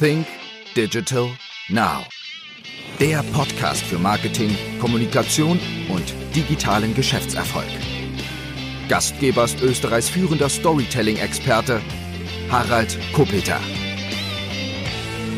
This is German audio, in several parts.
Think Digital Now. Der Podcast für Marketing, Kommunikation und digitalen Geschäftserfolg. Gastgeber ist Österreichs führender Storytelling-Experte Harald Kopeter.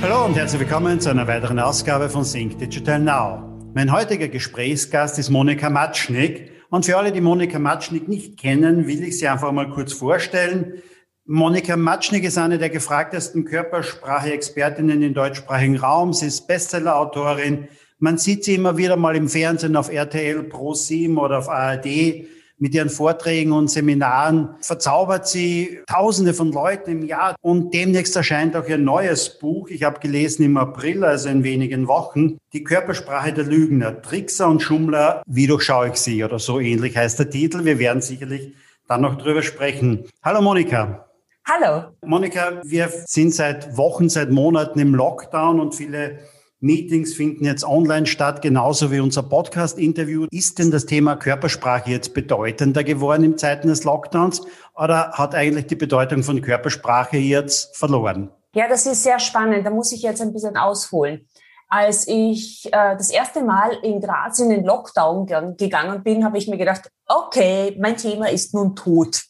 Hallo und herzlich willkommen zu einer weiteren Ausgabe von Think Digital Now. Mein heutiger Gesprächsgast ist Monika Matschnik. Und für alle, die Monika Matschnik nicht kennen, will ich sie einfach mal kurz vorstellen. Monika Matschnik ist eine der gefragtesten Körpersprache-Expertinnen im deutschsprachigen Raum. Sie ist Bestsellerautorin. Man sieht sie immer wieder mal im Fernsehen auf RTL Pro 7 oder auf ARD. Mit ihren Vorträgen und Seminaren verzaubert sie Tausende von Leuten im Jahr. Und demnächst erscheint auch ihr neues Buch. Ich habe gelesen im April, also in wenigen Wochen. Die Körpersprache der Lügner. Trickser und Schummler. Wie durchschaue ich sie? Oder so ähnlich heißt der Titel. Wir werden sicherlich dann noch drüber sprechen. Hallo Monika. Hallo. Monika, wir sind seit Wochen, seit Monaten im Lockdown und viele Meetings finden jetzt online statt, genauso wie unser Podcast-Interview. Ist denn das Thema Körpersprache jetzt bedeutender geworden in Zeiten des Lockdowns oder hat eigentlich die Bedeutung von Körpersprache jetzt verloren? Ja, das ist sehr spannend. Da muss ich jetzt ein bisschen ausholen. Als ich äh, das erste Mal in Graz in den Lockdown gegangen bin, habe ich mir gedacht, okay, mein Thema ist nun tot.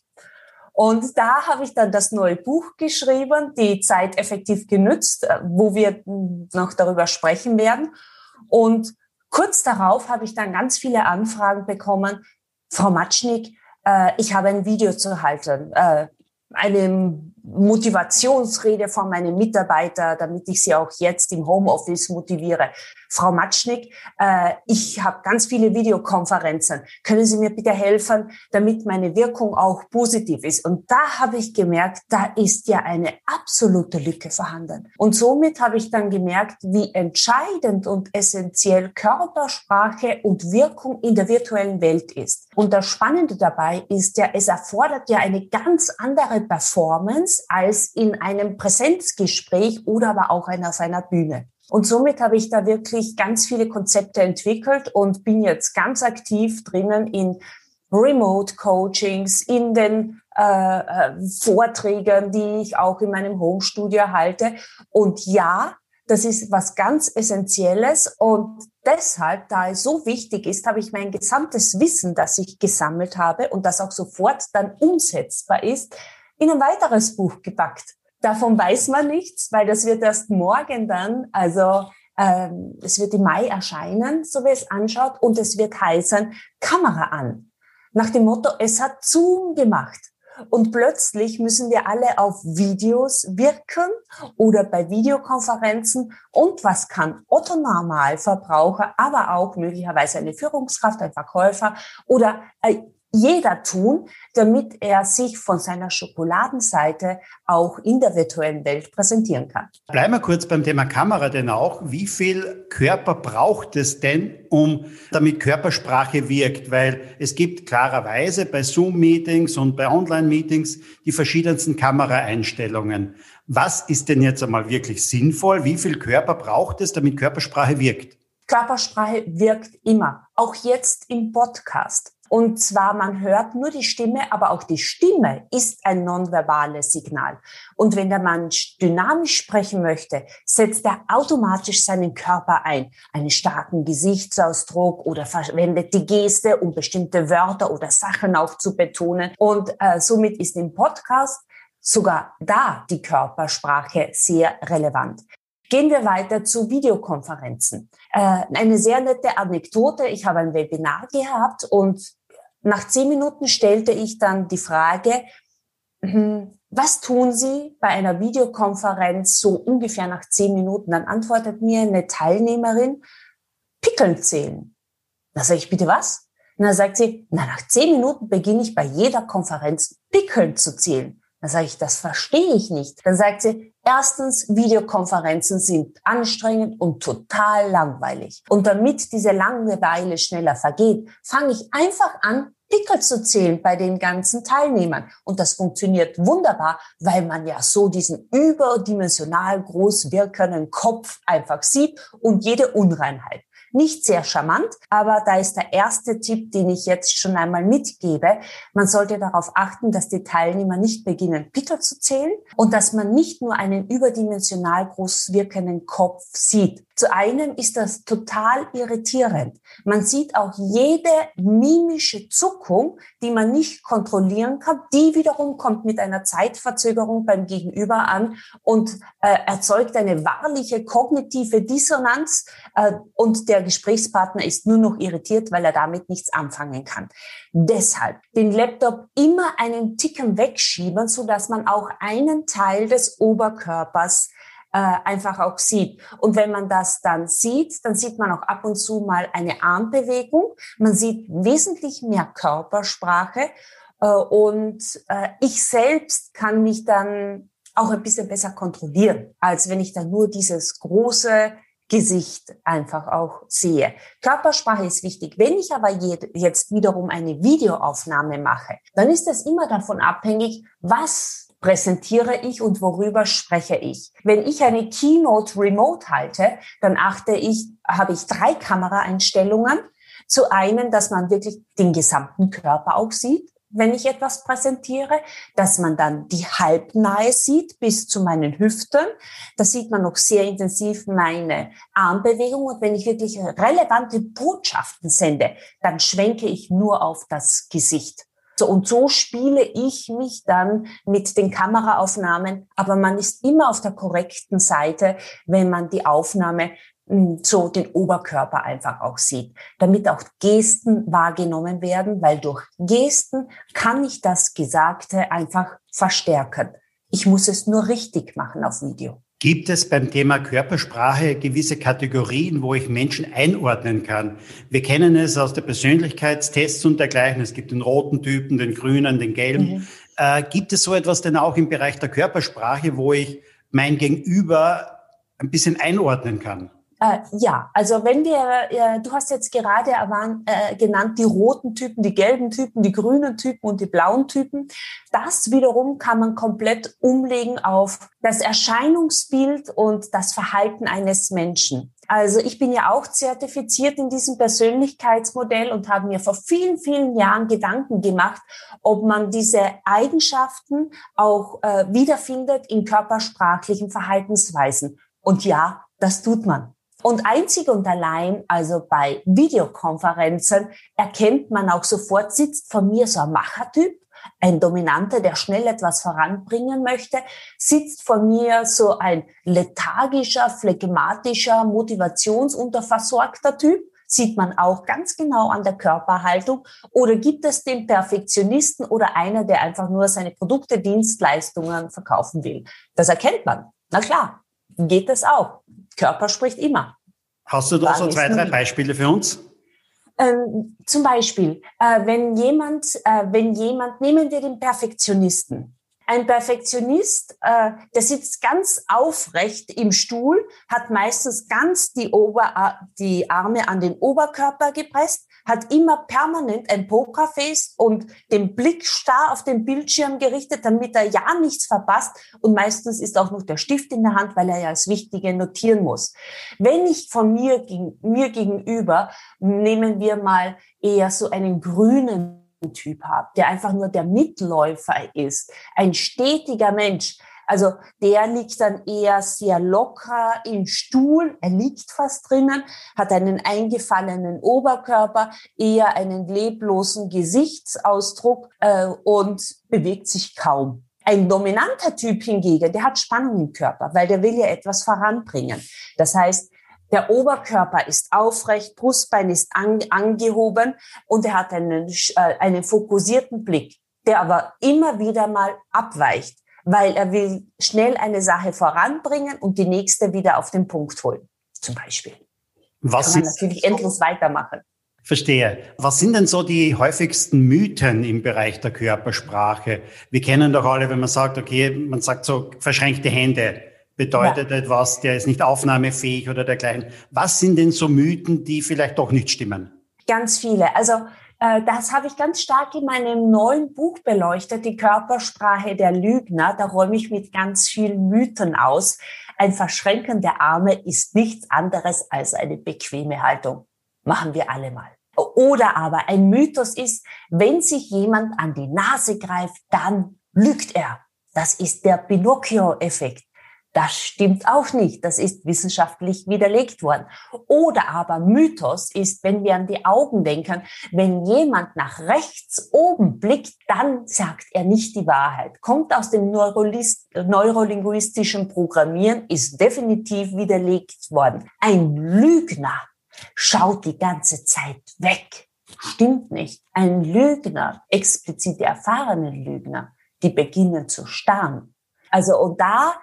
Und da habe ich dann das neue Buch geschrieben, die Zeit effektiv genützt, äh, wo wir noch darüber sprechen werden. Und kurz darauf habe ich dann ganz viele Anfragen bekommen. Frau Matschnik, äh, ich habe ein Video zu halten, äh, eine Motivationsrede von meinen Mitarbeitern, damit ich sie auch jetzt im Homeoffice motiviere. Frau Matschnik, äh, ich habe ganz viele Videokonferenzen. Können Sie mir bitte helfen, damit meine Wirkung auch positiv ist? Und da habe ich gemerkt, da ist ja eine absolute Lücke vorhanden. Und somit habe ich dann gemerkt, wie entscheidend und essentiell Körpersprache und Wirkung in der virtuellen Welt ist. Und das Spannende dabei ist ja, es erfordert ja eine ganz andere Performance als in einem Präsenzgespräch oder aber auch einer Bühne. Und somit habe ich da wirklich ganz viele Konzepte entwickelt und bin jetzt ganz aktiv drinnen in Remote Coachings, in den äh, äh, Vorträgen, die ich auch in meinem Homestudio halte. Und ja, das ist was ganz Essentielles und deshalb, da es so wichtig ist, habe ich mein gesamtes Wissen, das ich gesammelt habe und das auch sofort dann umsetzbar ist, in ein weiteres Buch gepackt. Davon weiß man nichts, weil das wird erst morgen dann, also ähm, es wird im Mai erscheinen, so wie es anschaut, und es wird heißen Kamera an. Nach dem Motto, es hat Zoom gemacht. Und plötzlich müssen wir alle auf Videos wirken oder bei Videokonferenzen. Und was kann Otto Normalverbraucher, aber auch möglicherweise eine Führungskraft, ein Verkäufer oder jeder tun, damit er sich von seiner Schokoladenseite auch in der virtuellen Welt präsentieren kann. Bleiben wir kurz beim Thema Kamera denn auch. Wie viel Körper braucht es denn, um damit Körpersprache wirkt? Weil es gibt klarerweise bei Zoom-Meetings und bei Online-Meetings die verschiedensten Kameraeinstellungen. Was ist denn jetzt einmal wirklich sinnvoll? Wie viel Körper braucht es, damit Körpersprache wirkt? Körpersprache wirkt immer, auch jetzt im Podcast. Und zwar, man hört nur die Stimme, aber auch die Stimme ist ein nonverbales Signal. Und wenn der Mensch dynamisch sprechen möchte, setzt er automatisch seinen Körper ein, einen starken Gesichtsausdruck oder verwendet die Geste, um bestimmte Wörter oder Sachen auch zu betonen. Und äh, somit ist im Podcast sogar da die Körpersprache sehr relevant. Gehen wir weiter zu Videokonferenzen. Äh, eine sehr nette Anekdote. Ich habe ein Webinar gehabt und nach zehn Minuten stellte ich dann die Frage, hm, was tun Sie bei einer Videokonferenz so ungefähr nach zehn Minuten? Dann antwortet mir eine Teilnehmerin, Pickeln zählen. Da sage ich, bitte was? Und dann sagt sie, na, nach zehn Minuten beginne ich bei jeder Konferenz Pickeln zu zählen. Dann sage ich, das verstehe ich nicht. Dann sagt sie, erstens, Videokonferenzen sind anstrengend und total langweilig. Und damit diese Langeweile schneller vergeht, fange ich einfach an, Pickel zu zählen bei den ganzen Teilnehmern. Und das funktioniert wunderbar, weil man ja so diesen überdimensional groß wirkenden Kopf einfach sieht und jede Unreinheit. Nicht sehr charmant, aber da ist der erste Tipp, den ich jetzt schon einmal mitgebe. Man sollte darauf achten, dass die Teilnehmer nicht beginnen, Pickel zu zählen und dass man nicht nur einen überdimensional groß wirkenden Kopf sieht. Zu einem ist das total irritierend. Man sieht auch jede mimische Zuckung, die man nicht kontrollieren kann. Die wiederum kommt mit einer Zeitverzögerung beim Gegenüber an und äh, erzeugt eine wahrliche kognitive Dissonanz. Äh, und der Gesprächspartner ist nur noch irritiert, weil er damit nichts anfangen kann. Deshalb den Laptop immer einen Ticken wegschieben, so dass man auch einen Teil des Oberkörpers einfach auch sieht. Und wenn man das dann sieht, dann sieht man auch ab und zu mal eine Armbewegung. Man sieht wesentlich mehr Körpersprache. Äh, und äh, ich selbst kann mich dann auch ein bisschen besser kontrollieren, als wenn ich dann nur dieses große Gesicht einfach auch sehe. Körpersprache ist wichtig. Wenn ich aber jetzt wiederum eine Videoaufnahme mache, dann ist es immer davon abhängig, was präsentiere ich und worüber spreche ich. Wenn ich eine Keynote remote halte, dann achte ich, habe ich drei Kameraeinstellungen. Zu einen, dass man wirklich den gesamten Körper auch sieht, wenn ich etwas präsentiere, dass man dann die halbnahe sieht bis zu meinen Hüften. Da sieht man noch sehr intensiv meine Armbewegung. Und wenn ich wirklich relevante Botschaften sende, dann schwenke ich nur auf das Gesicht. So, und so spiele ich mich dann mit den Kameraaufnahmen, aber man ist immer auf der korrekten Seite, wenn man die Aufnahme hm, so den Oberkörper einfach auch sieht, damit auch Gesten wahrgenommen werden, weil durch Gesten kann ich das Gesagte einfach verstärken. Ich muss es nur richtig machen auf Video. Gibt es beim Thema Körpersprache gewisse Kategorien, wo ich Menschen einordnen kann? Wir kennen es aus der Persönlichkeitstests und dergleichen. Es gibt den roten Typen, den grünen, den gelben. Mhm. Äh, gibt es so etwas denn auch im Bereich der Körpersprache, wo ich mein Gegenüber ein bisschen einordnen kann? Äh, ja, also wenn wir, äh, du hast jetzt gerade äh, genannt die roten Typen, die gelben Typen, die grünen Typen und die blauen Typen. Das wiederum kann man komplett umlegen auf das Erscheinungsbild und das Verhalten eines Menschen. Also ich bin ja auch zertifiziert in diesem Persönlichkeitsmodell und habe mir vor vielen, vielen Jahren Gedanken gemacht, ob man diese Eigenschaften auch äh, wiederfindet in körpersprachlichen Verhaltensweisen. Und ja, das tut man. Und einzig und allein, also bei Videokonferenzen, erkennt man auch sofort, sitzt von mir so ein Machertyp, ein Dominanter, der schnell etwas voranbringen möchte, sitzt von mir so ein lethargischer, phlegmatischer, motivationsunterversorgter Typ, sieht man auch ganz genau an der Körperhaltung. Oder gibt es den Perfektionisten oder einer, der einfach nur seine Produkte, Dienstleistungen verkaufen will? Das erkennt man. Na klar, geht es auch. Körper spricht immer. Hast du da so zwei, drei Beispiele für uns? Ähm, zum Beispiel, äh, wenn jemand, äh, wenn jemand, nehmen wir den Perfektionisten. Ein Perfektionist, äh, der sitzt ganz aufrecht im Stuhl, hat meistens ganz die, Ober, die Arme an den Oberkörper gepresst, hat immer permanent ein Pokerface und den Blick starr auf den Bildschirm gerichtet, damit er ja nichts verpasst. Und meistens ist auch noch der Stift in der Hand, weil er ja das Wichtige notieren muss. Wenn ich von mir, mir gegenüber, nehmen wir mal eher so einen grünen Typ habe, der einfach nur der Mitläufer ist, ein stetiger Mensch, also der liegt dann eher sehr locker im Stuhl, er liegt fast drinnen, hat einen eingefallenen Oberkörper, eher einen leblosen Gesichtsausdruck äh, und bewegt sich kaum. Ein dominanter Typ hingegen, der hat Spannung im Körper, weil der will ja etwas voranbringen. Das heißt, der Oberkörper ist aufrecht, Brustbein ist an, angehoben und er hat einen, äh, einen fokussierten Blick, der aber immer wieder mal abweicht weil er will schnell eine Sache voranbringen und die nächste wieder auf den Punkt holen, zum Beispiel. Was Kann man natürlich endlos weitermachen. Verstehe. Was sind denn so die häufigsten Mythen im Bereich der Körpersprache? Wir kennen doch alle, wenn man sagt, okay, man sagt so verschränkte Hände bedeutet ja. etwas, der ist nicht aufnahmefähig oder dergleichen. Was sind denn so Mythen, die vielleicht doch nicht stimmen? Ganz viele. Also das habe ich ganz stark in meinem neuen Buch beleuchtet, die Körpersprache der Lügner. Da räume ich mit ganz vielen Mythen aus. Ein Verschränken der Arme ist nichts anderes als eine bequeme Haltung. Machen wir alle mal. Oder aber ein Mythos ist, wenn sich jemand an die Nase greift, dann lügt er. Das ist der Pinocchio-Effekt. Das stimmt auch nicht. Das ist wissenschaftlich widerlegt worden. Oder aber Mythos ist, wenn wir an die Augen denken, wenn jemand nach rechts oben blickt, dann sagt er nicht die Wahrheit. Kommt aus dem neurolinguistischen Programmieren, ist definitiv widerlegt worden. Ein Lügner schaut die ganze Zeit weg. Stimmt nicht. Ein Lügner, explizit die erfahrenen Lügner, die beginnen zu starren. Also und da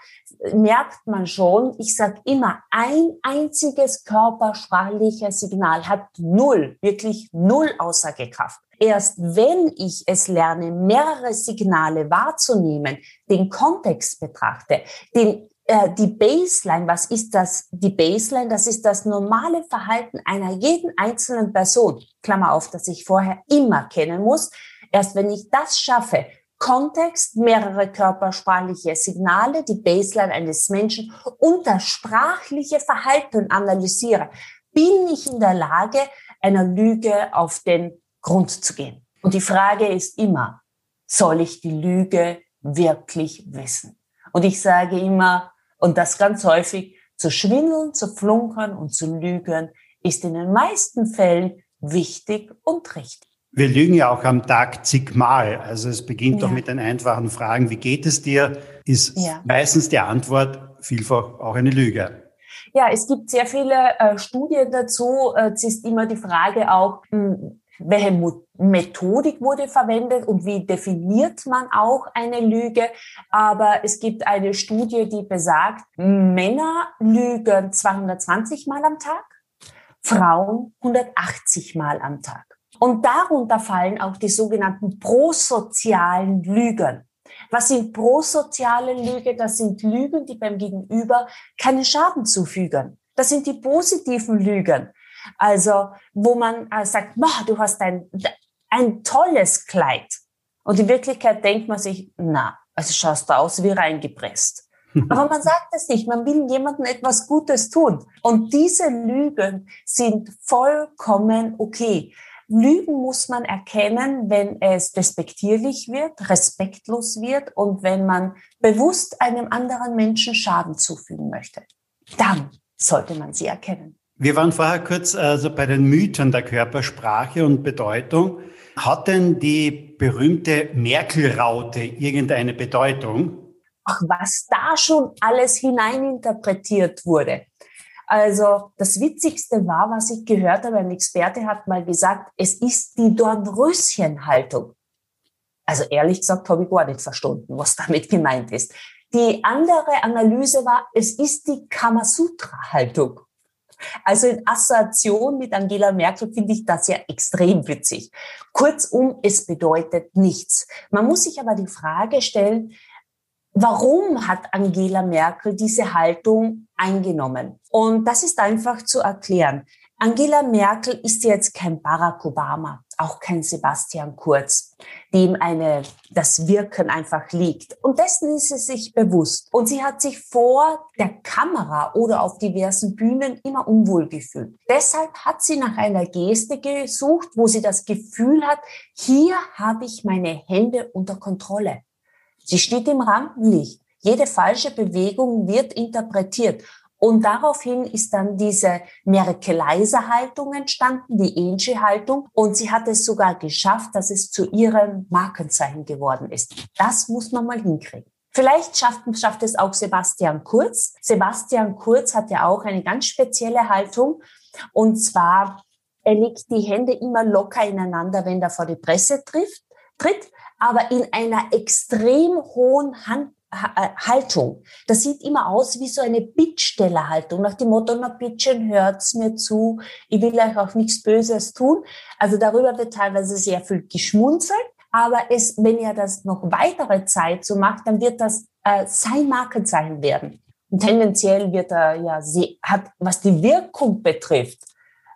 merkt man schon, ich sage immer, ein einziges körpersprachliches Signal hat null, wirklich null Aussagekraft. Erst wenn ich es lerne, mehrere Signale wahrzunehmen, den Kontext betrachte, den äh, die Baseline, was ist das? Die Baseline, das ist das normale Verhalten einer jeden einzelnen Person. Klammer auf, dass ich vorher immer kennen muss. Erst wenn ich das schaffe, Kontext, mehrere körpersprachliche Signale, die Baseline eines Menschen und das sprachliche Verhalten analysiere, bin ich in der Lage, einer Lüge auf den Grund zu gehen. Und die Frage ist immer, soll ich die Lüge wirklich wissen? Und ich sage immer, und das ganz häufig, zu schwindeln, zu flunkern und zu lügen ist in den meisten Fällen wichtig und richtig. Wir lügen ja auch am Tag zigmal. Also es beginnt ja. doch mit den einfachen Fragen, wie geht es dir, ist ja. meistens die Antwort vielfach auch eine Lüge. Ja, es gibt sehr viele äh, Studien dazu. Äh, es ist immer die Frage auch, mh, hm, welche Mo Methodik wurde verwendet und wie definiert man auch eine Lüge. Aber es gibt eine Studie, die besagt, Männer lügen 220 Mal am Tag, Frauen 180 Mal am Tag. Und darunter fallen auch die sogenannten prosozialen Lügen. Was sind prosoziale Lügen? Das sind Lügen, die beim Gegenüber keinen Schaden zufügen. Das sind die positiven Lügen. Also, wo man äh, sagt, du hast ein, ein tolles Kleid. Und in Wirklichkeit denkt man sich, na, also schaust du aus wie reingepresst. Aber man sagt es nicht. Man will jemandem etwas Gutes tun. Und diese Lügen sind vollkommen okay. Lügen muss man erkennen, wenn es respektierlich wird, respektlos wird und wenn man bewusst einem anderen Menschen Schaden zufügen möchte. Dann sollte man sie erkennen. Wir waren vorher kurz also bei den Mythen der Körpersprache und Bedeutung. Hat denn die berühmte Merkel-Raute irgendeine Bedeutung? Ach, was da schon alles hineininterpretiert wurde. Also das Witzigste war, was ich gehört habe, ein Experte hat mal gesagt, es ist die Dornröschenhaltung. Also ehrlich gesagt habe ich gar nicht verstanden, was damit gemeint ist. Die andere Analyse war, es ist die Kamasutra-Haltung. Also in Assoziation mit Angela Merkel finde ich das ja extrem witzig. Kurzum, es bedeutet nichts. Man muss sich aber die Frage stellen, Warum hat Angela Merkel diese Haltung eingenommen? Und das ist einfach zu erklären. Angela Merkel ist jetzt kein Barack Obama, auch kein Sebastian Kurz, dem eine, das Wirken einfach liegt. Und dessen ist sie sich bewusst. Und sie hat sich vor der Kamera oder auf diversen Bühnen immer unwohl gefühlt. Deshalb hat sie nach einer Geste gesucht, wo sie das Gefühl hat, hier habe ich meine Hände unter Kontrolle. Sie steht im Rampenlicht. Jede falsche Bewegung wird interpretiert. Und daraufhin ist dann diese Merkeleiser-Haltung entstanden, die Angie-Haltung. Und sie hat es sogar geschafft, dass es zu ihrem Markenzeichen geworden ist. Das muss man mal hinkriegen. Vielleicht schafft, schafft es auch Sebastian Kurz. Sebastian Kurz hat ja auch eine ganz spezielle Haltung. Und zwar, er legt die Hände immer locker ineinander, wenn er vor die Presse trifft, tritt aber in einer extrem hohen Hand, äh, Haltung. Das sieht immer aus wie so eine Bittstellerhaltung, nach dem Motto, na Bittchen, hört's mir zu, ich will euch auch nichts Böses tun. Also darüber wird teilweise sehr viel geschmunzelt, aber es, wenn er das noch weitere Zeit so macht, dann wird das äh, sein Markenzeichen werden. Und tendenziell wird er ja, hat, was die Wirkung betrifft,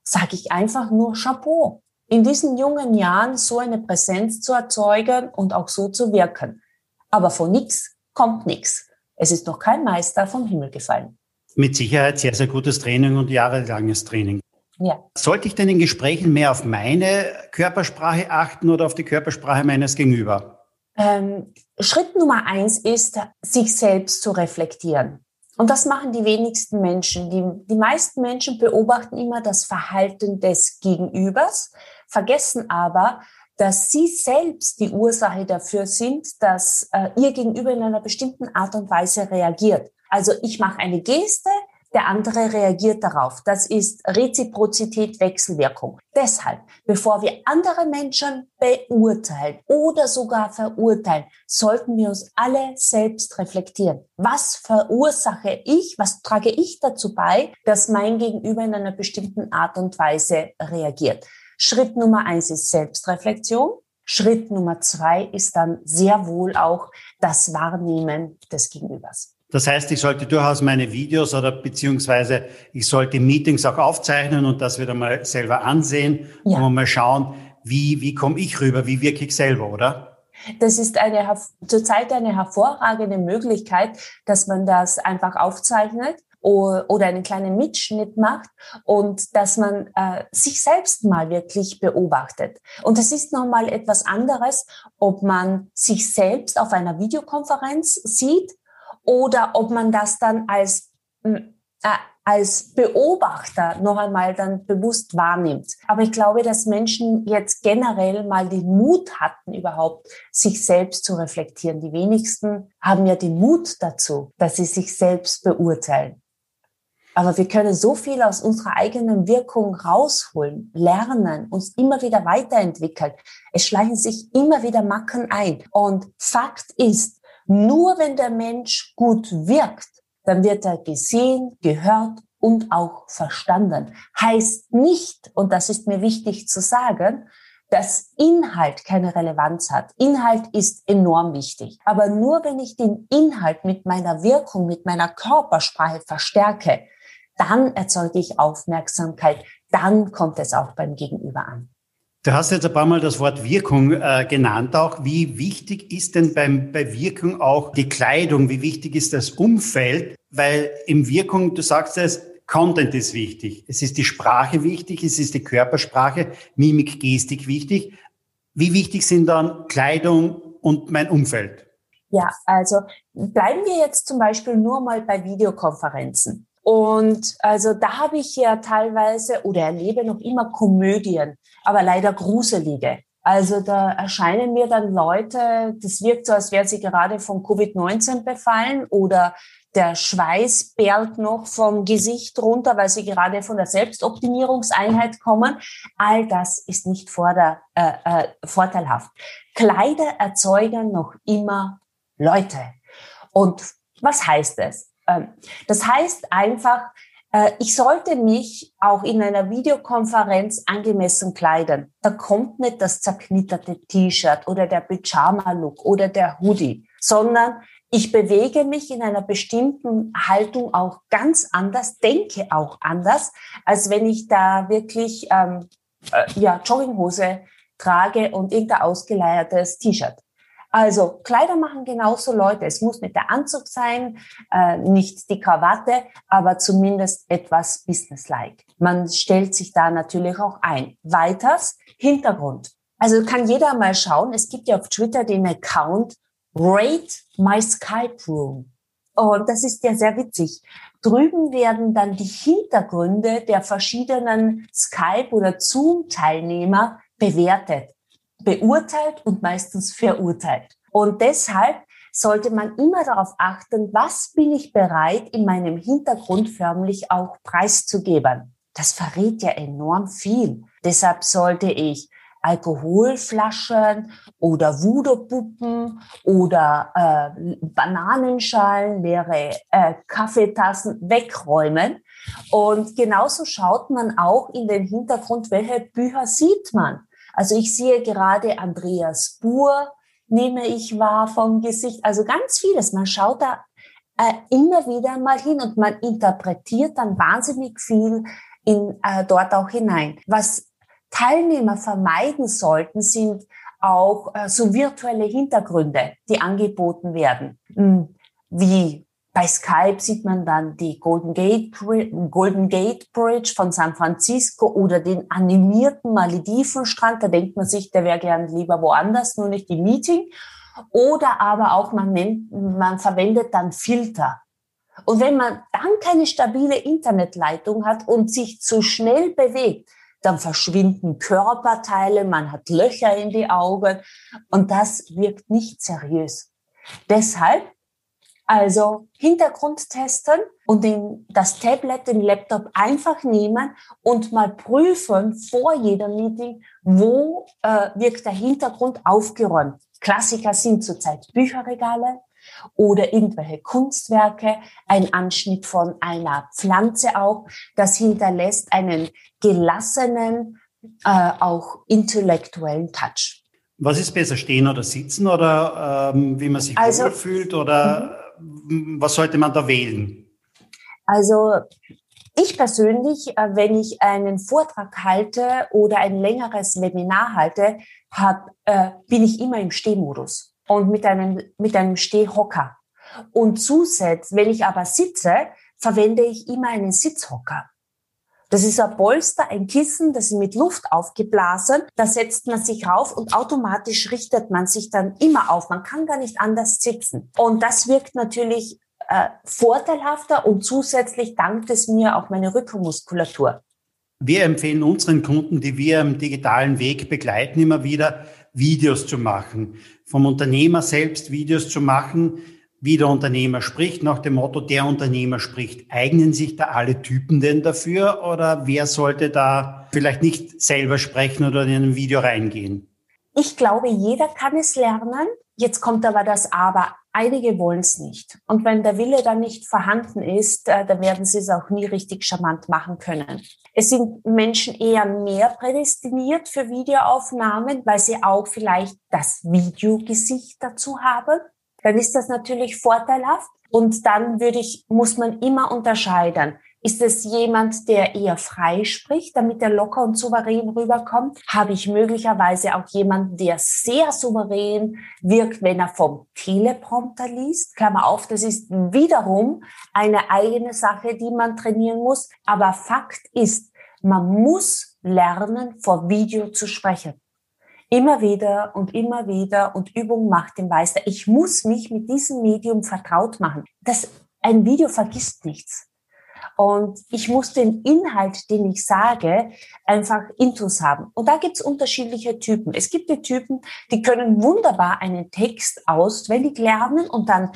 sage ich einfach nur Chapeau. In diesen jungen Jahren so eine Präsenz zu erzeugen und auch so zu wirken. Aber von nichts kommt nichts. Es ist noch kein Meister vom Himmel gefallen. Mit Sicherheit sehr, sehr gutes Training und jahrelanges Training. Ja. Sollte ich denn in Gesprächen mehr auf meine Körpersprache achten oder auf die Körpersprache meines Gegenüber? Ähm, Schritt Nummer eins ist, sich selbst zu reflektieren. Und das machen die wenigsten Menschen. Die, die meisten Menschen beobachten immer das Verhalten des Gegenübers, vergessen aber, dass sie selbst die Ursache dafür sind, dass äh, ihr Gegenüber in einer bestimmten Art und Weise reagiert. Also ich mache eine Geste, der andere reagiert darauf. Das ist Reziprozität, Wechselwirkung. Deshalb, bevor wir andere Menschen beurteilen oder sogar verurteilen, sollten wir uns alle selbst reflektieren. Was verursache ich, was trage ich dazu bei, dass mein Gegenüber in einer bestimmten Art und Weise reagiert? Schritt Nummer eins ist Selbstreflexion. Schritt Nummer zwei ist dann sehr wohl auch das Wahrnehmen des Gegenübers. Das heißt, ich sollte durchaus meine Videos oder beziehungsweise ich sollte Meetings auch aufzeichnen und das wieder mal selber ansehen ja. und mal schauen, wie, wie komme ich rüber, wie wirke ich selber, oder? Das ist eine, zurzeit eine hervorragende Möglichkeit, dass man das einfach aufzeichnet oder einen kleinen Mitschnitt macht und dass man äh, sich selbst mal wirklich beobachtet. Und es ist nochmal etwas anderes, ob man sich selbst auf einer Videokonferenz sieht oder ob man das dann als, äh, als Beobachter noch einmal dann bewusst wahrnimmt. Aber ich glaube, dass Menschen jetzt generell mal den Mut hatten, überhaupt sich selbst zu reflektieren. Die wenigsten haben ja den Mut dazu, dass sie sich selbst beurteilen. Aber wir können so viel aus unserer eigenen Wirkung rausholen, lernen, uns immer wieder weiterentwickeln. Es schleichen sich immer wieder Macken ein. Und Fakt ist, nur wenn der Mensch gut wirkt, dann wird er gesehen, gehört und auch verstanden. Heißt nicht, und das ist mir wichtig zu sagen, dass Inhalt keine Relevanz hat. Inhalt ist enorm wichtig. Aber nur wenn ich den Inhalt mit meiner Wirkung, mit meiner Körpersprache verstärke, dann erzeuge ich Aufmerksamkeit, dann kommt es auch beim Gegenüber an. Du hast jetzt ein paar Mal das Wort Wirkung äh, genannt auch. Wie wichtig ist denn beim, bei Wirkung auch die Kleidung? Wie wichtig ist das Umfeld? Weil im Wirkung, du sagst es, Content ist wichtig. Es ist die Sprache wichtig, es ist die Körpersprache, Mimik, Gestik wichtig. Wie wichtig sind dann Kleidung und mein Umfeld? Ja, also bleiben wir jetzt zum Beispiel nur mal bei Videokonferenzen. Und also da habe ich ja teilweise oder erlebe noch immer Komödien, aber leider gruselige. Also da erscheinen mir dann Leute, das wirkt so, als wären sie gerade von Covid-19 befallen oder der Schweiß perlt noch vom Gesicht runter, weil sie gerade von der Selbstoptimierungseinheit kommen. All das ist nicht vorder, äh, äh, vorteilhaft. Kleider erzeugen noch immer Leute. Und was heißt es? Ähm, das heißt einfach, äh, ich sollte mich auch in einer Videokonferenz angemessen kleiden. Da kommt nicht das zerknitterte T-Shirt oder der Pyjama-Look oder der Hoodie, sondern ich bewege mich in einer bestimmten Haltung auch ganz anders, denke auch anders, als wenn ich da wirklich ähm, äh, ja, Jogginghose trage und irgendein ausgeleiertes T-Shirt. Also Kleider machen genauso Leute. Es muss nicht der Anzug sein, äh, nicht die Krawatte, aber zumindest etwas businesslike. Man stellt sich da natürlich auch ein. Weiters Hintergrund. Also kann jeder mal schauen. Es gibt ja auf Twitter den Account Rate My Skype Room. Und das ist ja sehr witzig. Drüben werden dann die Hintergründe der verschiedenen Skype- oder Zoom-Teilnehmer bewertet beurteilt und meistens verurteilt. Und deshalb sollte man immer darauf achten, was bin ich bereit, in meinem Hintergrund förmlich auch preiszugeben. Das verrät ja enorm viel. Deshalb sollte ich Alkoholflaschen oder Voodoo-Puppen oder äh, Bananenschalen, leere äh, Kaffeetassen wegräumen. Und genauso schaut man auch in den Hintergrund, welche Bücher sieht man. Also ich sehe gerade Andreas Buhr, nehme ich wahr vom Gesicht. Also ganz vieles. Man schaut da äh, immer wieder mal hin und man interpretiert dann wahnsinnig viel in, äh, dort auch hinein. Was Teilnehmer vermeiden sollten, sind auch äh, so virtuelle Hintergründe, die angeboten werden. Hm, wie bei Skype sieht man dann die Golden Gate, Golden Gate Bridge von San Francisco oder den animierten Maledivenstrand. Da denkt man sich, der wäre gern lieber woanders, nur nicht im Meeting. Oder aber auch man nennt, man verwendet dann Filter. Und wenn man dann keine stabile Internetleitung hat und sich zu schnell bewegt, dann verschwinden Körperteile, man hat Löcher in die Augen und das wirkt nicht seriös. Deshalb also Hintergrund testen und den, das Tablet, den Laptop einfach nehmen und mal prüfen vor jedem Meeting, wo äh, wirkt der Hintergrund aufgeräumt. Klassiker sind zurzeit Bücherregale oder irgendwelche Kunstwerke, ein Anschnitt von einer Pflanze auch. Das hinterlässt einen gelassenen, äh, auch intellektuellen Touch. Was ist besser, stehen oder sitzen oder ähm, wie man sich also, fühlt oder was sollte man da wählen? Also ich persönlich, äh, wenn ich einen Vortrag halte oder ein längeres Webinar halte, hab, äh, bin ich immer im Stehmodus und mit einem, mit einem Stehhocker. Und zusätzlich, wenn ich aber sitze, verwende ich immer einen Sitzhocker. Das ist ein Polster, ein Kissen, das ist mit Luft aufgeblasen. Da setzt man sich rauf und automatisch richtet man sich dann immer auf. Man kann gar nicht anders sitzen. Und das wirkt natürlich äh, vorteilhafter und zusätzlich dankt es mir auch meine Rückenmuskulatur. Wir empfehlen unseren Kunden, die wir im digitalen Weg begleiten, immer wieder Videos zu machen. Vom Unternehmer selbst Videos zu machen, wie der Unternehmer spricht, nach dem Motto, der Unternehmer spricht. Eignen sich da alle Typen denn dafür oder wer sollte da vielleicht nicht selber sprechen oder in ein Video reingehen? Ich glaube, jeder kann es lernen. Jetzt kommt aber das Aber. Einige wollen es nicht. Und wenn der Wille dann nicht vorhanden ist, äh, dann werden sie es auch nie richtig charmant machen können. Es sind Menschen eher mehr prädestiniert für Videoaufnahmen, weil sie auch vielleicht das Videogesicht dazu haben dann ist das natürlich vorteilhaft. Und dann würde ich, muss man immer unterscheiden. Ist es jemand, der eher frei spricht, damit er locker und souverän rüberkommt? Habe ich möglicherweise auch jemanden, der sehr souverän wirkt, wenn er vom Teleprompter liest? Klammer auf, das ist wiederum eine eigene Sache, die man trainieren muss. Aber Fakt ist, man muss lernen, vor Video zu sprechen. Immer wieder und immer wieder und Übung macht den Meister. Ich muss mich mit diesem Medium vertraut machen. Das, ein Video vergisst nichts. Und ich muss den Inhalt, den ich sage, einfach intus haben. Und da gibt's unterschiedliche Typen. Es gibt die Typen, die können wunderbar einen Text auswendig lernen und dann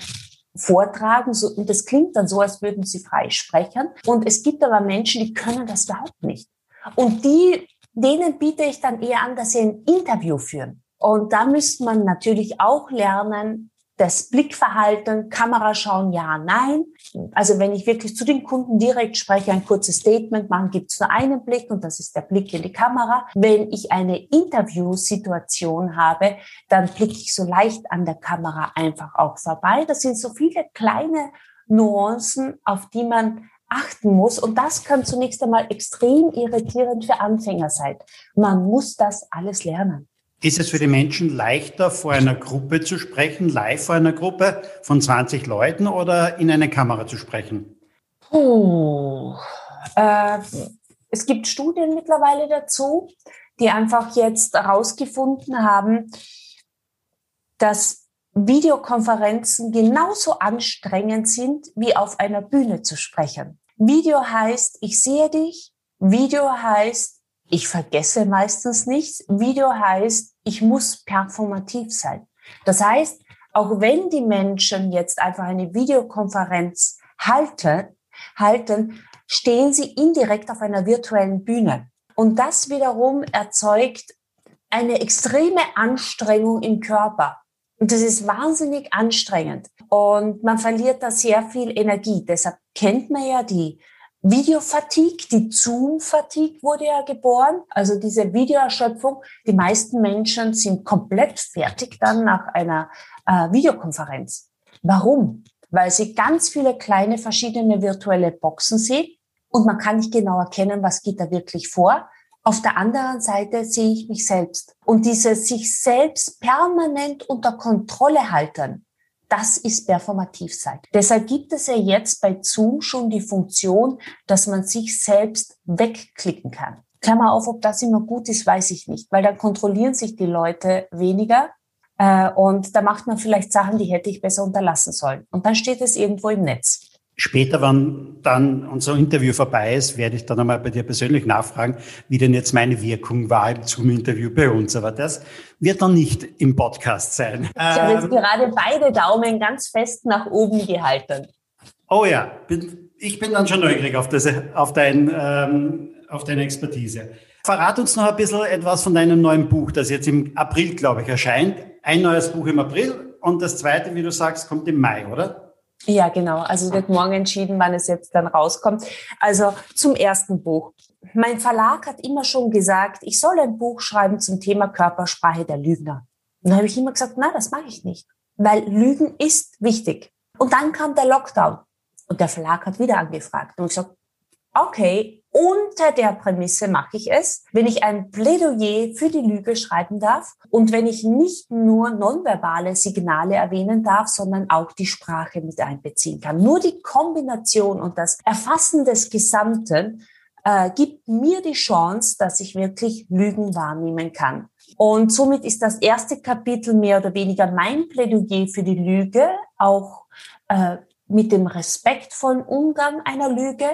vortragen. So, und das klingt dann so, als würden sie frei sprechen. Und es gibt aber Menschen, die können das überhaupt nicht. Und die denen biete ich dann eher an, dass sie ein Interview führen. Und da müsste man natürlich auch lernen, das Blickverhalten, Kamera schauen, ja, nein. Also wenn ich wirklich zu den Kunden direkt spreche, ein kurzes Statement machen, gibt es nur einen Blick und das ist der Blick in die Kamera. Wenn ich eine Interviewsituation habe, dann blicke ich so leicht an der Kamera einfach auch vorbei. Das sind so viele kleine Nuancen, auf die man achten muss. Und das kann zunächst einmal extrem irritierend für Anfänger sein. Man muss das alles lernen. Ist es für die Menschen leichter, vor einer Gruppe zu sprechen, live vor einer Gruppe von 20 Leuten oder in eine Kamera zu sprechen? Puh. Äh, es gibt Studien mittlerweile dazu, die einfach jetzt herausgefunden haben, dass Videokonferenzen genauso anstrengend sind, wie auf einer Bühne zu sprechen. Video heißt, ich sehe dich. Video heißt, ich vergesse meistens nichts. Video heißt, ich muss performativ sein. Das heißt, auch wenn die Menschen jetzt einfach eine Videokonferenz halten, halten, stehen sie indirekt auf einer virtuellen Bühne. Und das wiederum erzeugt eine extreme Anstrengung im Körper. Und das ist wahnsinnig anstrengend. Und man verliert da sehr viel Energie. Deshalb kennt man ja die Videofatigue, die Zoom-Fatigue wurde ja geboren, also diese Videoerschöpfung. Die meisten Menschen sind komplett fertig dann nach einer äh, Videokonferenz. Warum? Weil sie ganz viele kleine verschiedene virtuelle Boxen sehen und man kann nicht genau erkennen, was geht da wirklich vor. Auf der anderen Seite sehe ich mich selbst. Und dieses sich selbst permanent unter Kontrolle halten, das ist performativ sein. Deshalb gibt es ja jetzt bei Zoom schon die Funktion, dass man sich selbst wegklicken kann. Klammer auf, ob das immer gut ist, weiß ich nicht, weil dann kontrollieren sich die Leute weniger äh, und da macht man vielleicht Sachen, die hätte ich besser unterlassen sollen. Und dann steht es irgendwo im Netz. Später, wenn dann unser Interview vorbei ist, werde ich dann einmal bei dir persönlich nachfragen, wie denn jetzt meine Wirkung war im Zoom-Interview bei uns. Aber das wird dann nicht im Podcast sein. Ich habe jetzt ähm, gerade beide Daumen ganz fest nach oben gehalten. Oh ja, bin, ich bin dann schon neugierig auf, das, auf, dein, ähm, auf deine Expertise. Verrat uns noch ein bisschen etwas von deinem neuen Buch, das jetzt im April, glaube ich, erscheint. Ein neues Buch im April und das zweite, wie du sagst, kommt im Mai, oder? Ja, genau. Also wird morgen entschieden, wann es jetzt dann rauskommt. Also zum ersten Buch. Mein Verlag hat immer schon gesagt, ich soll ein Buch schreiben zum Thema Körpersprache der Lügner. Und dann habe ich immer gesagt, nein, das mache ich nicht, weil Lügen ist wichtig. Und dann kam der Lockdown und der Verlag hat wieder angefragt und ich gesagt, okay, unter der Prämisse mache ich es, wenn ich ein Plädoyer für die Lüge schreiben darf und wenn ich nicht nur nonverbale Signale erwähnen darf, sondern auch die Sprache mit einbeziehen kann. Nur die Kombination und das Erfassen des Gesamten äh, gibt mir die Chance, dass ich wirklich Lügen wahrnehmen kann. Und somit ist das erste Kapitel mehr oder weniger mein Plädoyer für die Lüge, auch äh, mit dem respektvollen Umgang einer Lüge,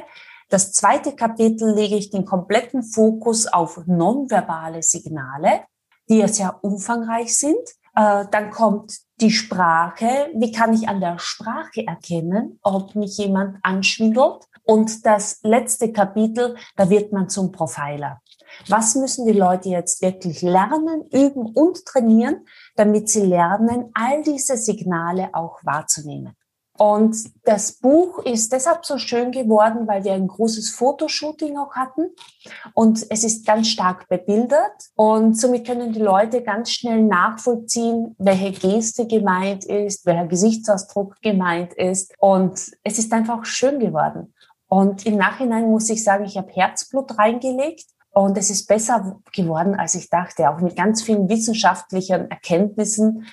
das zweite Kapitel lege ich den kompletten Fokus auf nonverbale Signale, die ja sehr umfangreich sind. Äh, dann kommt die Sprache. Wie kann ich an der Sprache erkennen, ob mich jemand anschwindelt? Und das letzte Kapitel, da wird man zum Profiler. Was müssen die Leute jetzt wirklich lernen, üben und trainieren, damit sie lernen, all diese Signale auch wahrzunehmen? Und das Buch ist deshalb so schön geworden, weil wir ein großes Fotoshooting auch hatten. Und es ist ganz stark bebildert. Und somit können die Leute ganz schnell nachvollziehen, welche Geste gemeint ist, welcher Gesichtsausdruck gemeint ist. Und es ist einfach schön geworden. Und im Nachhinein muss ich sagen, ich habe Herzblut reingelegt. Und es ist besser geworden, als ich dachte, auch mit ganz vielen wissenschaftlichen Erkenntnissen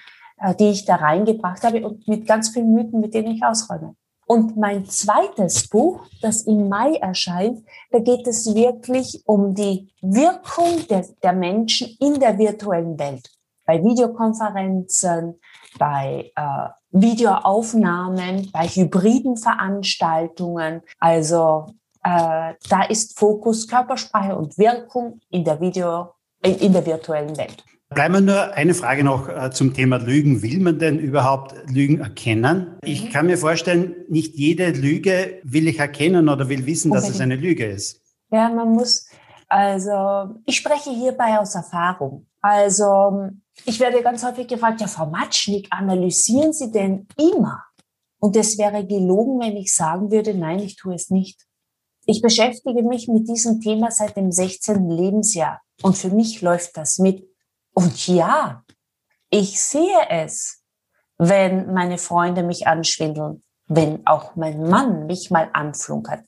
die ich da reingebracht habe und mit ganz vielen Mythen, mit denen ich ausräume. Und mein zweites Buch, das im Mai erscheint, da geht es wirklich um die Wirkung der, der Menschen in der virtuellen Welt. Bei Videokonferenzen, bei äh, Videoaufnahmen, bei hybriden Veranstaltungen. Also äh, da ist Fokus Körpersprache und Wirkung in der Video, in, in der virtuellen Welt. Bleiben wir nur eine Frage noch äh, zum Thema Lügen. Will man denn überhaupt Lügen erkennen? Ich mhm. kann mir vorstellen, nicht jede Lüge will ich erkennen oder will wissen, dass es eine Lüge ist. Ja, man muss, also ich spreche hierbei aus Erfahrung. Also ich werde ganz häufig gefragt, ja, Frau Matschnik, analysieren Sie denn immer? Und es wäre gelogen, wenn ich sagen würde, nein, ich tue es nicht. Ich beschäftige mich mit diesem Thema seit dem 16. Lebensjahr. Und für mich läuft das mit. Und ja, ich sehe es, wenn meine Freunde mich anschwindeln, wenn auch mein Mann mich mal anflunkert.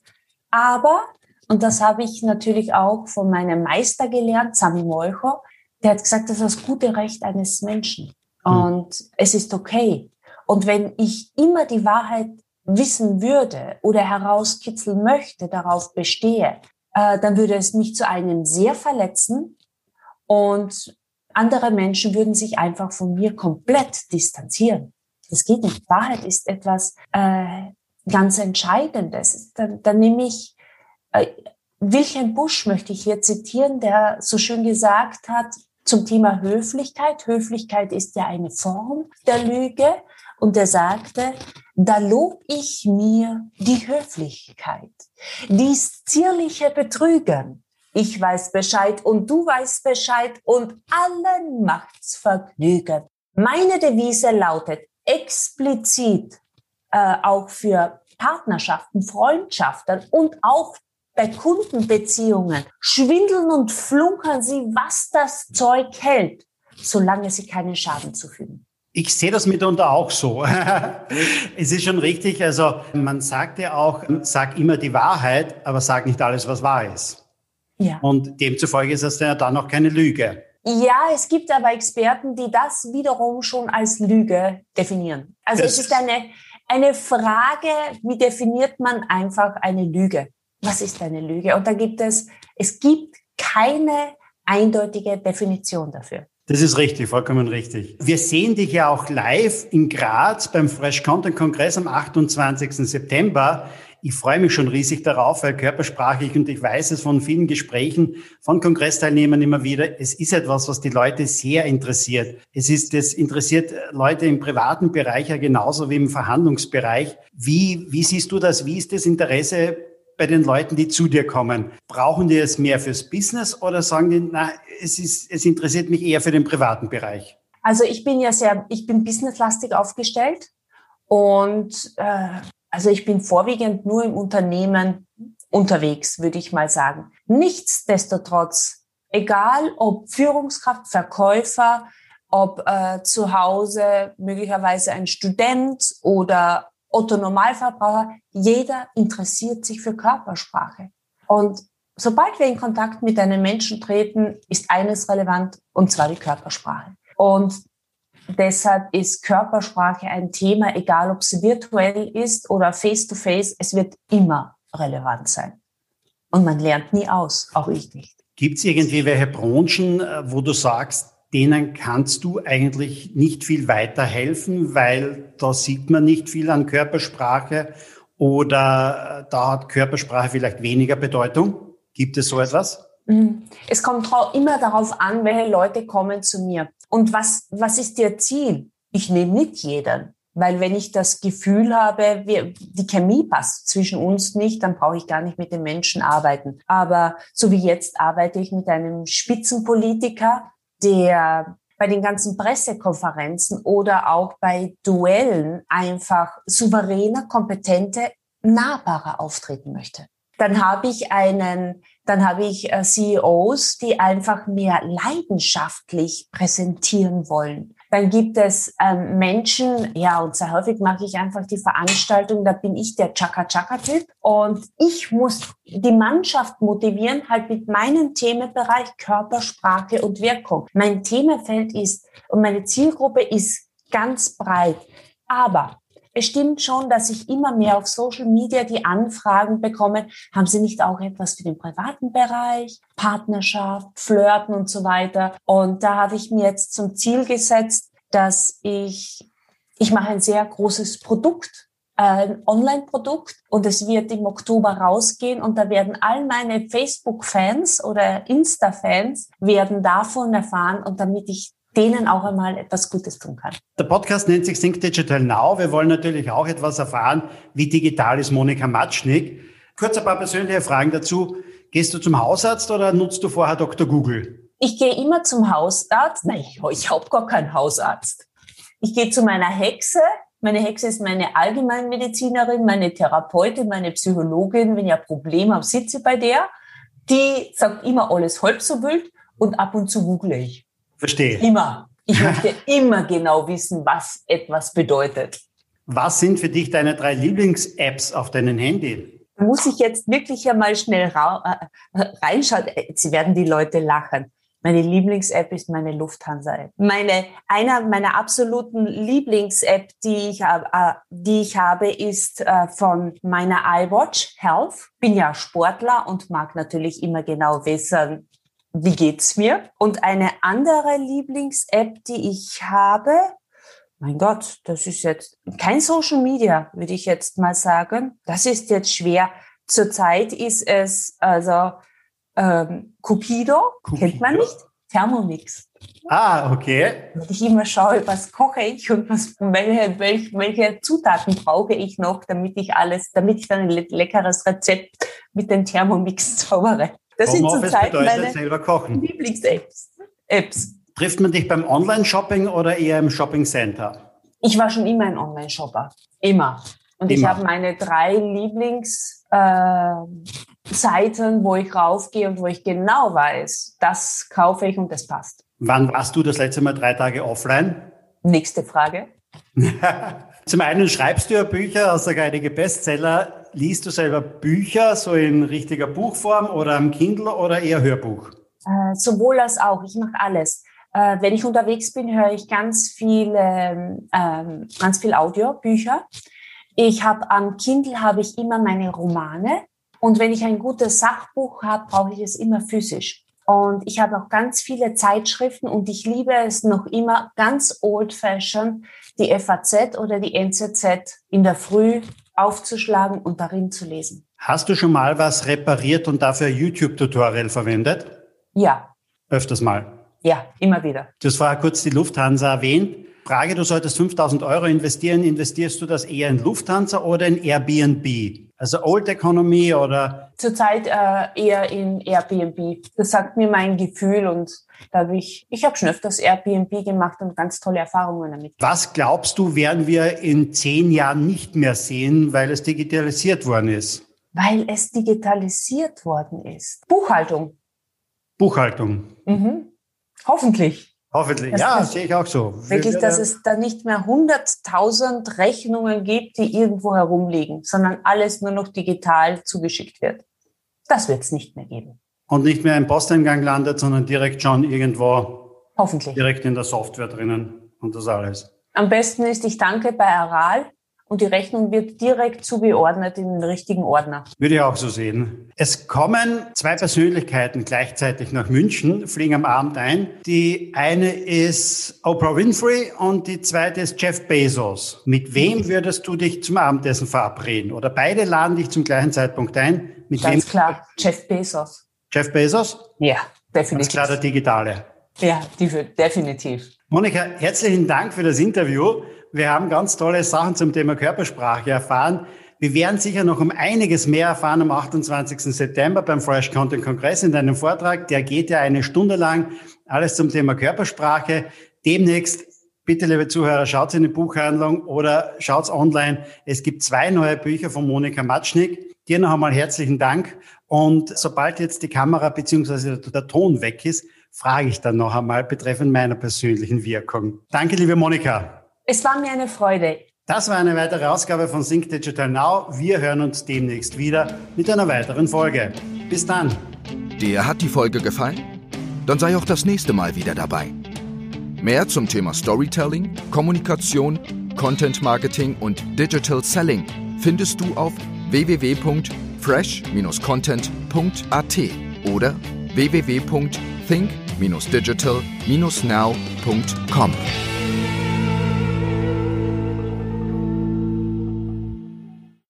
Aber, und das habe ich natürlich auch von meinem Meister gelernt, Sami Molcho, der hat gesagt, das ist das gute Recht eines Menschen. Hm. Und es ist okay. Und wenn ich immer die Wahrheit wissen würde oder herauskitzeln möchte, darauf bestehe, äh, dann würde es mich zu einem sehr verletzen und andere Menschen würden sich einfach von mir komplett distanzieren. Das geht nicht. Wahrheit ist etwas äh, ganz Entscheidendes. Dann, dann nehme ich äh, Wilhelm Busch möchte ich hier zitieren, der so schön gesagt hat zum Thema Höflichkeit. Höflichkeit ist ja eine Form der Lüge. Und er sagte, da lob ich mir die Höflichkeit, dies zierliche Betrügen, ich weiß Bescheid und du weißt Bescheid und allen macht's Vergnügen. Meine Devise lautet explizit äh, auch für Partnerschaften, Freundschaften und auch bei Kundenbeziehungen. Schwindeln und flunkern Sie, was das Zeug hält, solange Sie keinen Schaden zufügen. Ich sehe das mitunter auch so. es ist schon richtig. Also man sagt ja auch, sag immer die Wahrheit, aber sag nicht alles, was wahr ist. Ja. Und demzufolge ist das ja dann noch keine Lüge. Ja, es gibt aber Experten, die das wiederum schon als Lüge definieren. Also das es ist eine, eine Frage, wie definiert man einfach eine Lüge? Was ist eine Lüge? Und da gibt es, es gibt keine eindeutige Definition dafür. Das ist richtig, vollkommen richtig. Wir sehen dich ja auch live in Graz beim Fresh Content Kongress am 28. September. Ich freue mich schon riesig darauf, weil körpersprachlich und ich weiß es von vielen Gesprächen von Kongressteilnehmern immer wieder, es ist etwas, was die Leute sehr interessiert. Es ist, es interessiert Leute im privaten Bereich ja genauso wie im Verhandlungsbereich. Wie, wie siehst du das? Wie ist das Interesse bei den Leuten, die zu dir kommen? Brauchen die es mehr fürs Business oder sagen die, na, es ist, es interessiert mich eher für den privaten Bereich? Also ich bin ja sehr, ich bin businesslastig aufgestellt und äh, also ich bin vorwiegend nur im Unternehmen unterwegs, würde ich mal sagen. Nichtsdestotrotz, egal ob Führungskraft, Verkäufer, ob äh, zu Hause möglicherweise ein Student oder Otto Normalverbraucher, jeder interessiert sich für Körpersprache. Und sobald wir in Kontakt mit einem Menschen treten, ist eines relevant, und zwar die Körpersprache. Und Deshalb ist Körpersprache ein Thema, egal ob es virtuell ist oder face-to-face, -face, es wird immer relevant sein. Und man lernt nie aus, auch ich nicht. Gibt es irgendwie welche Branchen, äh, wo du sagst, denen kannst du eigentlich nicht viel weiterhelfen, weil da sieht man nicht viel an Körpersprache oder äh, da hat Körpersprache vielleicht weniger Bedeutung? Gibt es so etwas? Mhm. Es kommt immer darauf an, welche Leute kommen zu mir. Und was, was ist Ihr Ziel? Ich nehme nicht jeden. Weil wenn ich das Gefühl habe, wir, die Chemie passt zwischen uns nicht, dann brauche ich gar nicht mit den Menschen arbeiten. Aber so wie jetzt arbeite ich mit einem Spitzenpolitiker, der bei den ganzen Pressekonferenzen oder auch bei Duellen einfach souveräner, kompetente, nahbarer auftreten möchte. Dann habe ich einen dann habe ich äh, CEOs, die einfach mehr leidenschaftlich präsentieren wollen. Dann gibt es ähm, Menschen, ja, und sehr häufig mache ich einfach die Veranstaltung, da bin ich der Chaka-Chaka-Typ und ich muss die Mannschaft motivieren, halt mit meinem Themenbereich Körpersprache und Wirkung. Mein Themenfeld ist und meine Zielgruppe ist ganz breit. Aber es stimmt schon, dass ich immer mehr auf Social Media die Anfragen bekomme, haben Sie nicht auch etwas für den privaten Bereich, Partnerschaft, Flirten und so weiter. Und da habe ich mir jetzt zum Ziel gesetzt, dass ich, ich mache ein sehr großes Produkt, ein Online-Produkt und es wird im Oktober rausgehen und da werden all meine Facebook-Fans oder Insta-Fans werden davon erfahren und damit ich denen auch einmal etwas Gutes tun kann. Der Podcast nennt sich Think Digital Now. Wir wollen natürlich auch etwas erfahren, wie digital ist Monika Matschnik. Kurz ein paar persönliche Fragen dazu. Gehst du zum Hausarzt oder nutzt du vorher Dr. Google? Ich gehe immer zum Hausarzt. Nein, ich, ich habe gar keinen Hausarzt. Ich gehe zu meiner Hexe. Meine Hexe ist meine Allgemeinmedizinerin, meine Therapeutin, meine Psychologin. Wenn ich ein Problem habe, sitze ich bei der. Die sagt immer alles halb so wild und ab und zu google ich. Verstehe. Immer. Ich möchte immer genau wissen, was etwas bedeutet. Was sind für dich deine drei Lieblings-Apps auf deinem Handy? Muss ich jetzt wirklich einmal schnell äh, reinschauen? Sie werden die Leute lachen. Meine Lieblings-App ist meine Lufthansa-App. Meine, einer meiner absoluten Lieblings-App, die ich, äh, die ich habe, ist äh, von meiner iWatch Health. Bin ja Sportler und mag natürlich immer genau wissen, wie geht's mir? Und eine andere Lieblings-App, die ich habe, mein Gott, das ist jetzt kein Social Media, würde ich jetzt mal sagen. Das ist jetzt schwer. Zurzeit ist es also ähm, Cupido, Cupido, kennt man nicht, Thermomix. Ah, okay. Wenn ich immer schaue, was koche ich und was, welche, welche, welche Zutaten brauche ich noch, damit ich alles, damit ich dann ein leckeres Rezept mit den Thermomix zaubere. Das sind zurzeit meine selber kochen. Lieblings-Apps. Apps. Trifft man dich beim Online-Shopping oder eher im Shopping-Center? Ich war schon immer ein Online-Shopper. Immer. Und immer. ich habe meine drei Lieblings-Seiten, äh, wo ich raufgehe und wo ich genau weiß, das kaufe ich und das passt. Wann warst du das letzte Mal drei Tage offline? Nächste Frage. Zum einen schreibst du ja Bücher, hast sogar einige Bestseller. Liest du selber Bücher, so in richtiger Buchform oder am Kindle oder eher Hörbuch? Äh, sowohl als auch. Ich mache alles. Äh, wenn ich unterwegs bin, höre ich ganz viele, ähm, ganz viel Audiobücher. Ich habe am Kindle habe ich immer meine Romane und wenn ich ein gutes Sachbuch habe, brauche ich es immer physisch. Und ich habe auch ganz viele Zeitschriften und ich liebe es noch immer ganz old-fashioned, die FAZ oder die NZZ in der Früh aufzuschlagen und darin zu lesen. Hast du schon mal was repariert und dafür YouTube-Tutorial verwendet? Ja. Öfters mal? Ja, immer wieder. Du hast vorher kurz die Lufthansa erwähnt. Frage, du solltest 5000 Euro investieren. Investierst du das eher in Lufthansa oder in Airbnb? Also Old Economy oder? Zurzeit äh, eher in Airbnb. Das sagt mir mein Gefühl und da habe ich, ich habe schon öfters Airbnb gemacht und ganz tolle Erfahrungen damit. Was glaubst du, werden wir in zehn Jahren nicht mehr sehen, weil es digitalisiert worden ist? Weil es digitalisiert worden ist. Buchhaltung. Buchhaltung. Mhm. Hoffentlich. Hoffentlich, das ja, sehe ich auch so. Wirklich, dass es da nicht mehr 100.000 Rechnungen gibt, die irgendwo herumliegen, sondern alles nur noch digital zugeschickt wird. Das wird es nicht mehr geben. Und nicht mehr im Posteingang landet, sondern direkt schon irgendwo. Hoffentlich. Direkt in der Software drinnen und das alles. Am besten ist, ich danke bei Aral und die Rechnung wird direkt zugeordnet in den richtigen Ordner. Würde ich auch so sehen. Es kommen zwei Persönlichkeiten gleichzeitig nach München, fliegen am Abend ein. Die eine ist Oprah Winfrey und die zweite ist Jeff Bezos. Mit wem würdest du dich zum Abendessen verabreden? Oder beide laden dich zum gleichen Zeitpunkt ein? Mit Ganz wem? klar, Jeff Bezos. Jeff Bezos? Ja, definitiv. Ganz klar der Digitale. Ja, definitiv. Monika, herzlichen Dank für das Interview. Wir haben ganz tolle Sachen zum Thema Körpersprache erfahren. Wir werden sicher noch um einiges mehr erfahren am 28. September beim Fresh Content Kongress in deinem Vortrag. Der geht ja eine Stunde lang. Alles zum Thema Körpersprache. Demnächst, bitte liebe Zuhörer, schaut in die Buchhandlung oder schaut online. Es gibt zwei neue Bücher von Monika Matschnik. Dir noch einmal herzlichen Dank. Und sobald jetzt die Kamera beziehungsweise der Ton weg ist, frage ich dann noch einmal betreffend meiner persönlichen Wirkung. Danke, liebe Monika. Es war mir eine Freude. Das war eine weitere Ausgabe von Sync Digital Now. Wir hören uns demnächst wieder mit einer weiteren Folge. Bis dann. Dir hat die Folge gefallen? Dann sei auch das nächste Mal wieder dabei. Mehr zum Thema Storytelling, Kommunikation, Content Marketing und Digital Selling findest du auf www.fresh-content.at oder www.think-digital-now.com.